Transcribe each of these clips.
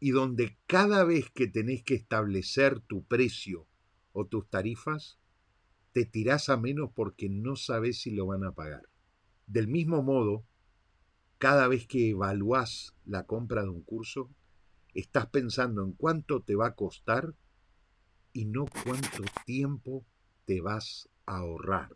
y donde cada vez que tenés que establecer tu precio o tus tarifas, te tirás a menos porque no sabes si lo van a pagar. Del mismo modo, cada vez que evaluás la compra de un curso, estás pensando en cuánto te va a costar y no cuánto tiempo te vas a ahorrar.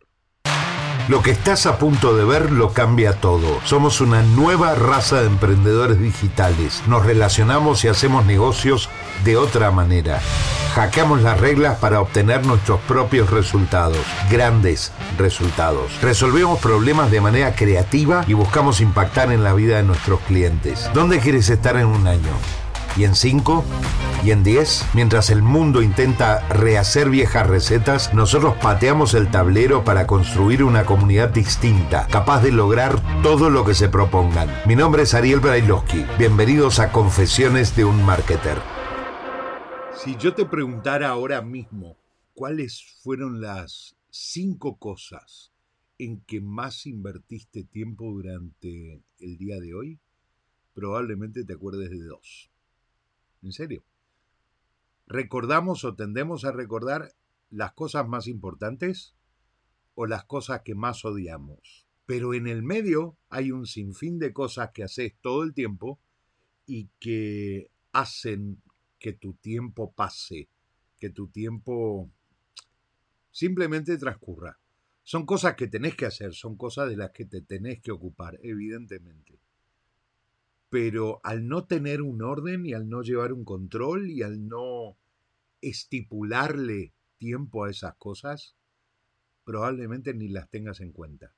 Lo que estás a punto de ver lo cambia todo. Somos una nueva raza de emprendedores digitales. Nos relacionamos y hacemos negocios de otra manera. Hackeamos las reglas para obtener nuestros propios resultados, grandes resultados. Resolvemos problemas de manera creativa y buscamos impactar en la vida de nuestros clientes. ¿Dónde quieres estar en un año? Y en 5 y en 10, mientras el mundo intenta rehacer viejas recetas, nosotros pateamos el tablero para construir una comunidad distinta, capaz de lograr todo lo que se propongan. Mi nombre es Ariel Brailovsky. Bienvenidos a Confesiones de un Marketer. Si yo te preguntara ahora mismo cuáles fueron las cinco cosas en que más invertiste tiempo durante el día de hoy, probablemente te acuerdes de dos. En serio. ¿Recordamos o tendemos a recordar las cosas más importantes o las cosas que más odiamos? Pero en el medio hay un sinfín de cosas que haces todo el tiempo y que hacen que tu tiempo pase, que tu tiempo simplemente transcurra. Son cosas que tenés que hacer, son cosas de las que te tenés que ocupar, evidentemente pero al no tener un orden y al no llevar un control y al no estipularle tiempo a esas cosas, probablemente ni las tengas en cuenta.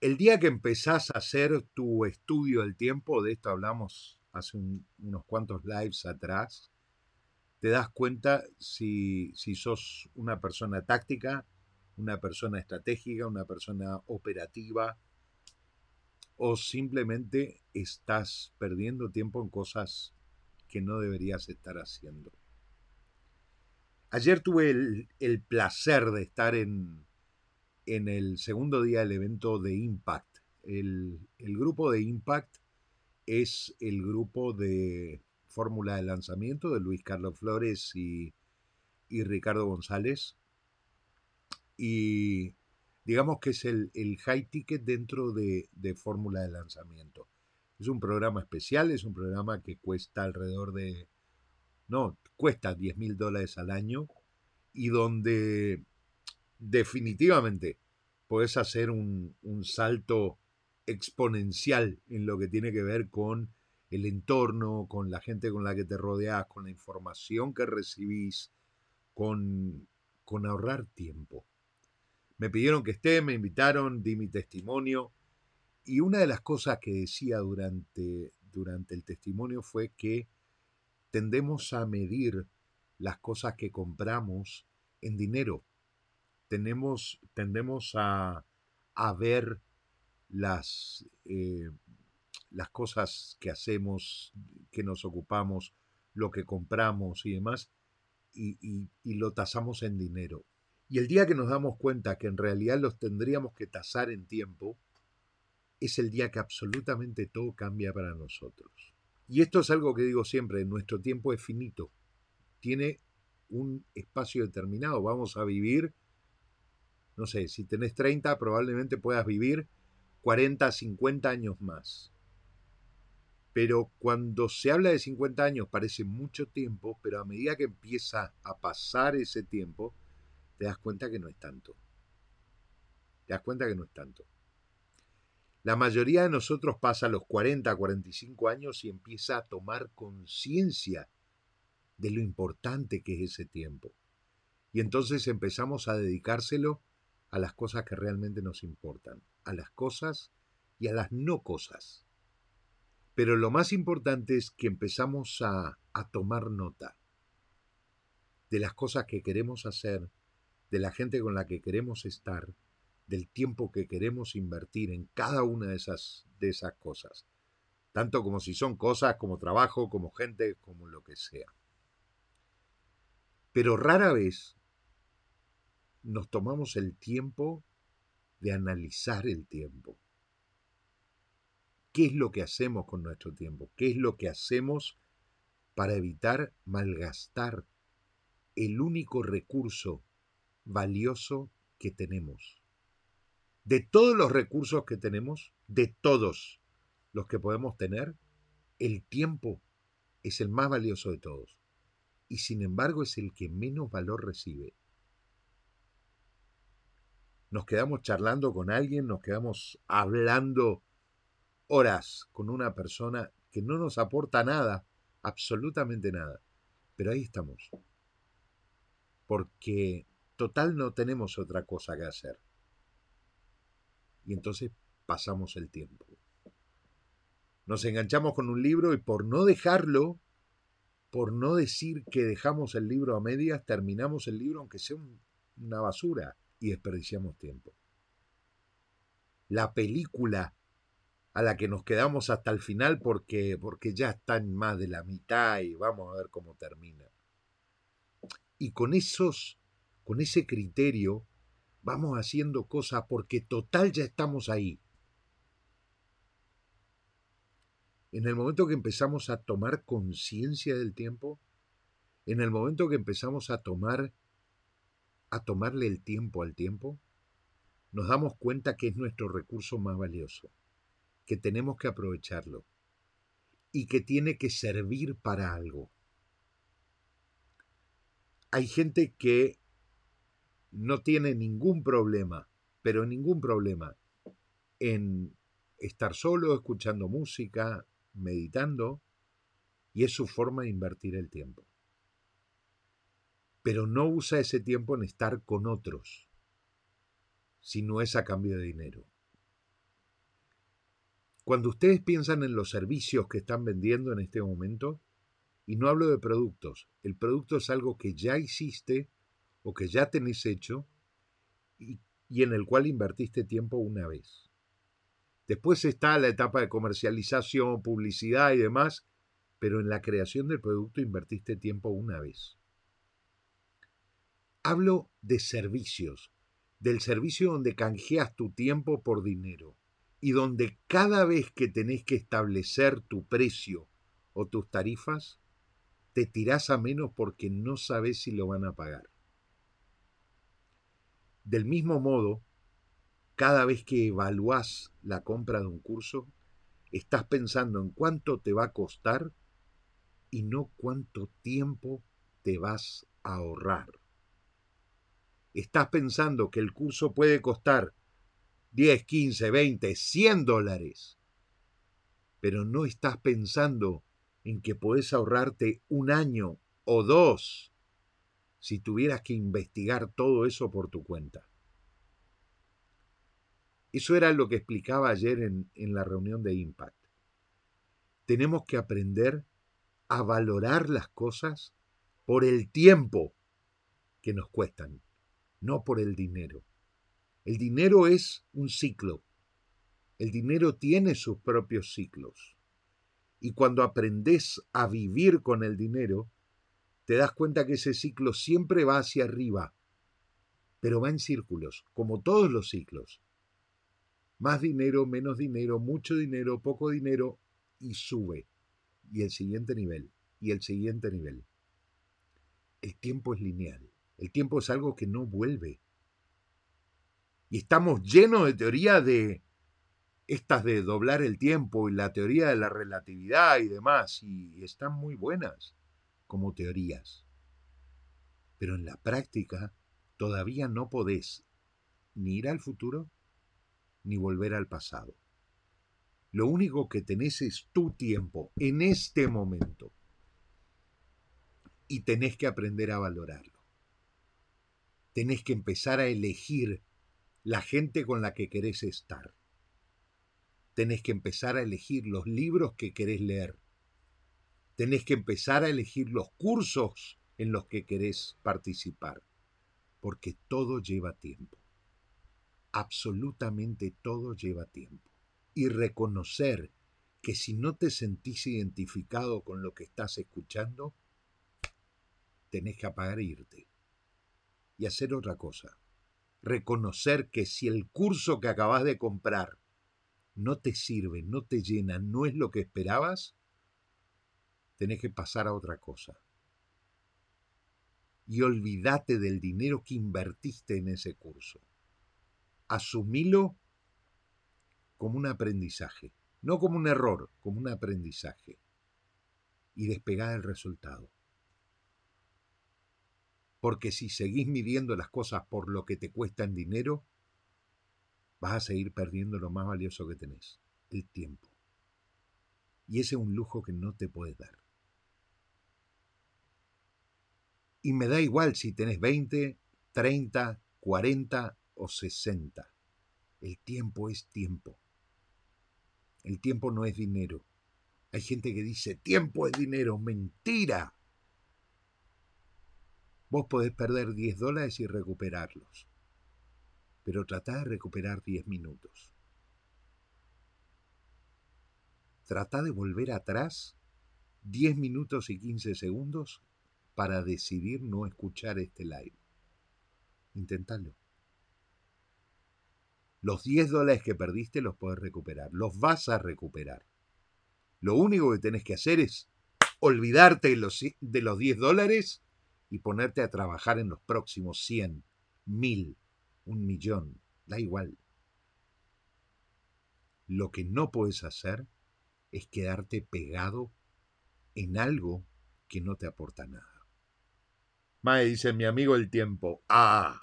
El día que empezás a hacer tu estudio del tiempo, de esto hablamos hace unos cuantos lives atrás, te das cuenta si, si sos una persona táctica, una persona estratégica, una persona operativa, o simplemente estás perdiendo tiempo en cosas que no deberías estar haciendo. Ayer tuve el, placer de estar en, en, el segundo día del evento de Impact. El, grupo de Impact es el grupo de fórmula de lanzamiento de Luis Carlos Flores y, y Ricardo González. Y digamos que es el, high ticket dentro de, fórmula de lanzamiento. Es un programa especial, es un programa que cuesta alrededor de, no, cuesta 10 mil dólares al año y donde definitivamente puedes hacer un, un salto exponencial en lo que tiene que ver con el entorno, con la gente con la que te rodeas, con la información que recibís, con, con ahorrar tiempo. Me pidieron que esté, me invitaron, di mi testimonio. Y una de las cosas que decía durante, durante el testimonio fue que tendemos a medir las cosas que compramos en dinero. Tenemos, tendemos a, a ver las, eh, las cosas que hacemos, que nos ocupamos, lo que compramos y demás, y, y lo tasamos en dinero. Y el día que nos damos cuenta que en realidad los tendríamos que tasar en tiempo, es el día que absolutamente todo cambia para nosotros. Y esto es algo que digo siempre, nuestro tiempo es finito, tiene un espacio determinado, vamos a vivir, no sé, si tenés 30 probablemente puedas vivir 40, 50 años más. Pero cuando se habla de 50 años parece mucho tiempo, pero a medida que empieza a pasar ese tiempo, te das cuenta que no es tanto. Te das cuenta que no es tanto. La mayoría de nosotros pasa los 40, 45 años y empieza a tomar conciencia de lo importante que es ese tiempo. Y entonces empezamos a dedicárselo a las cosas que realmente nos importan, a las cosas y a las no cosas. Pero lo más importante es que empezamos a, a tomar nota de las cosas que queremos hacer, de la gente con la que queremos estar, del tiempo que queremos invertir en cada una de esas, de esas cosas, tanto como si son cosas, como trabajo, como gente, como lo que sea. Pero rara vez nos tomamos el tiempo de analizar el tiempo. ¿Qué es lo que hacemos con nuestro tiempo? ¿Qué es lo que hacemos para evitar malgastar el único recurso valioso que tenemos. De todos los recursos que tenemos, de todos los que podemos tener, el tiempo es el más valioso de todos y sin embargo es el que menos valor recibe. Nos quedamos charlando con alguien, nos quedamos hablando horas con una persona que no nos aporta nada, absolutamente nada. Pero ahí estamos. Porque total no tenemos otra cosa que hacer. Y entonces pasamos el tiempo. Nos enganchamos con un libro y por no dejarlo, por no decir que dejamos el libro a medias, terminamos el libro aunque sea una basura y desperdiciamos tiempo. La película a la que nos quedamos hasta el final porque, porque ya está en más de la mitad y vamos a ver cómo termina. Y con esos, con ese criterio, vamos haciendo cosas porque total ya estamos ahí. En el momento que empezamos a tomar conciencia del tiempo, en el momento que empezamos a tomar a tomarle el tiempo al tiempo, nos damos cuenta que es nuestro recurso más valioso, que tenemos que aprovecharlo y que tiene que servir para algo. Hay gente que no tiene ningún problema, pero ningún problema en estar solo, escuchando música, meditando, y es su forma de invertir el tiempo. Pero no usa ese tiempo en estar con otros, sino es a cambio de dinero. Cuando ustedes piensan en los servicios que están vendiendo en este momento, y no hablo de productos, el producto es algo que ya hiciste o que ya tenés hecho y, en el cual invertiste tiempo una vez. Después está la etapa de comercialización, publicidad y demás, pero en la creación del producto invertiste tiempo una vez. Hablo de servicios, del servicio donde canjeas tu tiempo por dinero y donde cada vez que tenés que establecer tu precio o tus tarifas, te tirás a menos porque no sabes si lo van a pagar. Del mismo modo, cada vez que evalúas la compra de un curso, estás pensando en cuánto te va a costar y no cuánto tiempo te vas a ahorrar. Estás pensando que el curso puede costar 10, 15, 20, 100 dólares, pero no estás pensando en que puedes ahorrarte un año o dos si tuvieras que investigar todo eso por tu cuenta. Eso era lo que explicaba ayer en, en la reunión de Impact. Tenemos que aprender a valorar las cosas por el tiempo que nos cuestan, no por el dinero. El dinero es un ciclo. El dinero tiene sus propios ciclos. Y cuando aprendes a vivir con el dinero, te das cuenta que ese ciclo siempre va hacia arriba, pero va en círculos, como todos los ciclos más dinero, menos dinero, mucho dinero, poco dinero, y sube. Y el siguiente nivel, y el siguiente nivel. El tiempo es lineal. El tiempo es algo que no vuelve. Y estamos llenos de teoría de estas de doblar el tiempo y la teoría de la relatividad y demás, y están muy buenas como teorías. Pero en la práctica todavía no podés ni ir al futuro ni volver al pasado. Lo único que tenés es tu tiempo en este momento. Y tenés que aprender a valorarlo. Tenés que empezar a elegir la gente con la que querés estar. Tenés que empezar a elegir los libros que querés leer. Tenés que empezar a elegir los cursos en los que querés participar. Porque todo lleva tiempo absolutamente todo lleva tiempo. Y reconocer que si no te sentís identificado con lo que estás escuchando, tenés que apagar e irte. Y hacer otra cosa. Reconocer que si el curso que acabas de comprar no te sirve, no te llena, no es lo que esperabas, tenés que pasar a otra cosa. Y olvídate del dinero que invertiste en ese curso. Asumilo como un aprendizaje, no como un error, como un aprendizaje. Y despegá el resultado. Porque si seguís midiendo las cosas por lo que te cuestan dinero, vas a seguir perdiendo lo más valioso que tenés, el tiempo. Y ese es un lujo que no te puedes dar. Y me da igual si tenés 20, 30, 40 o 60. El tiempo es tiempo. El tiempo no es dinero. Hay gente que dice, tiempo es dinero. Mentira. Vos podés perder 10 dólares y recuperarlos. Pero tratá de recuperar 10 minutos. Trata de volver atrás 10 minutos y 15 segundos para decidir no escuchar este live. Inténtalo. Los 10 dólares que perdiste los puedes recuperar, los vas a recuperar. Lo único que tenés que hacer es olvidarte de los, de los 10 dólares y ponerte a trabajar en los próximos 100, 1000, un millón, da igual. Lo que no puedes hacer es quedarte pegado en algo que no te aporta nada. Mae dice, mi amigo el tiempo. Ah,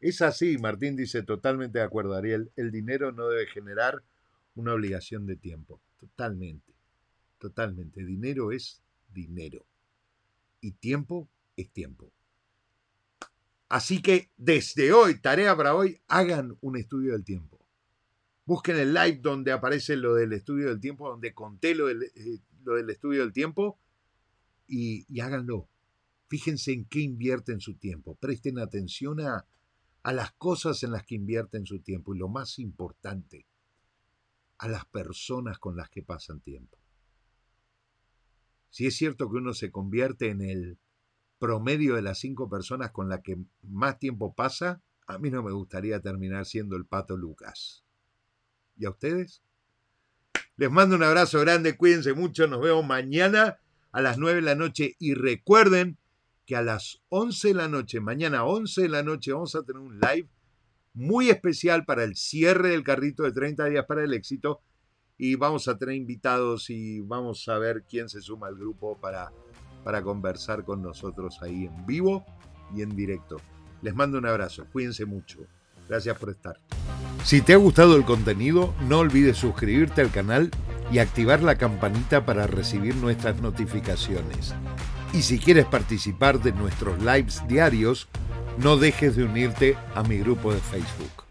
es así, Martín dice, totalmente de acuerdo, Ariel. El dinero no debe generar una obligación de tiempo. Totalmente, totalmente. Dinero es dinero. Y tiempo es tiempo. Así que desde hoy, tarea para hoy, hagan un estudio del tiempo. Busquen el live donde aparece lo del estudio del tiempo, donde conté lo del, eh, estudio del tiempo y, y, háganlo. Fíjense en qué invierten su tiempo. Presten atención a, a las cosas en las que invierten su tiempo y lo más importante, a las personas con las que pasan tiempo. Si es cierto que uno se convierte en el promedio de las cinco personas con las que más tiempo pasa, a mí no me gustaría terminar siendo el pato Lucas. ¿Y a ustedes? Les mando un abrazo grande, cuídense mucho, nos vemos mañana a las 9 de la noche y recuerden que a las 11 de la noche, mañana 11 de la noche, vamos a tener un live muy especial para el cierre del carrito de 30 días para el éxito y vamos a tener invitados y vamos a ver quién se suma al grupo para, para conversar con nosotros ahí en vivo y en directo. Les mando un abrazo, cuídense mucho. Gracias por estar. Si te ha gustado el contenido, no olvides suscribirte al canal y activar la campanita para recibir nuestras notificaciones. Y si quieres participar de nuestros lives diarios, no dejes de unirte a mi grupo de Facebook.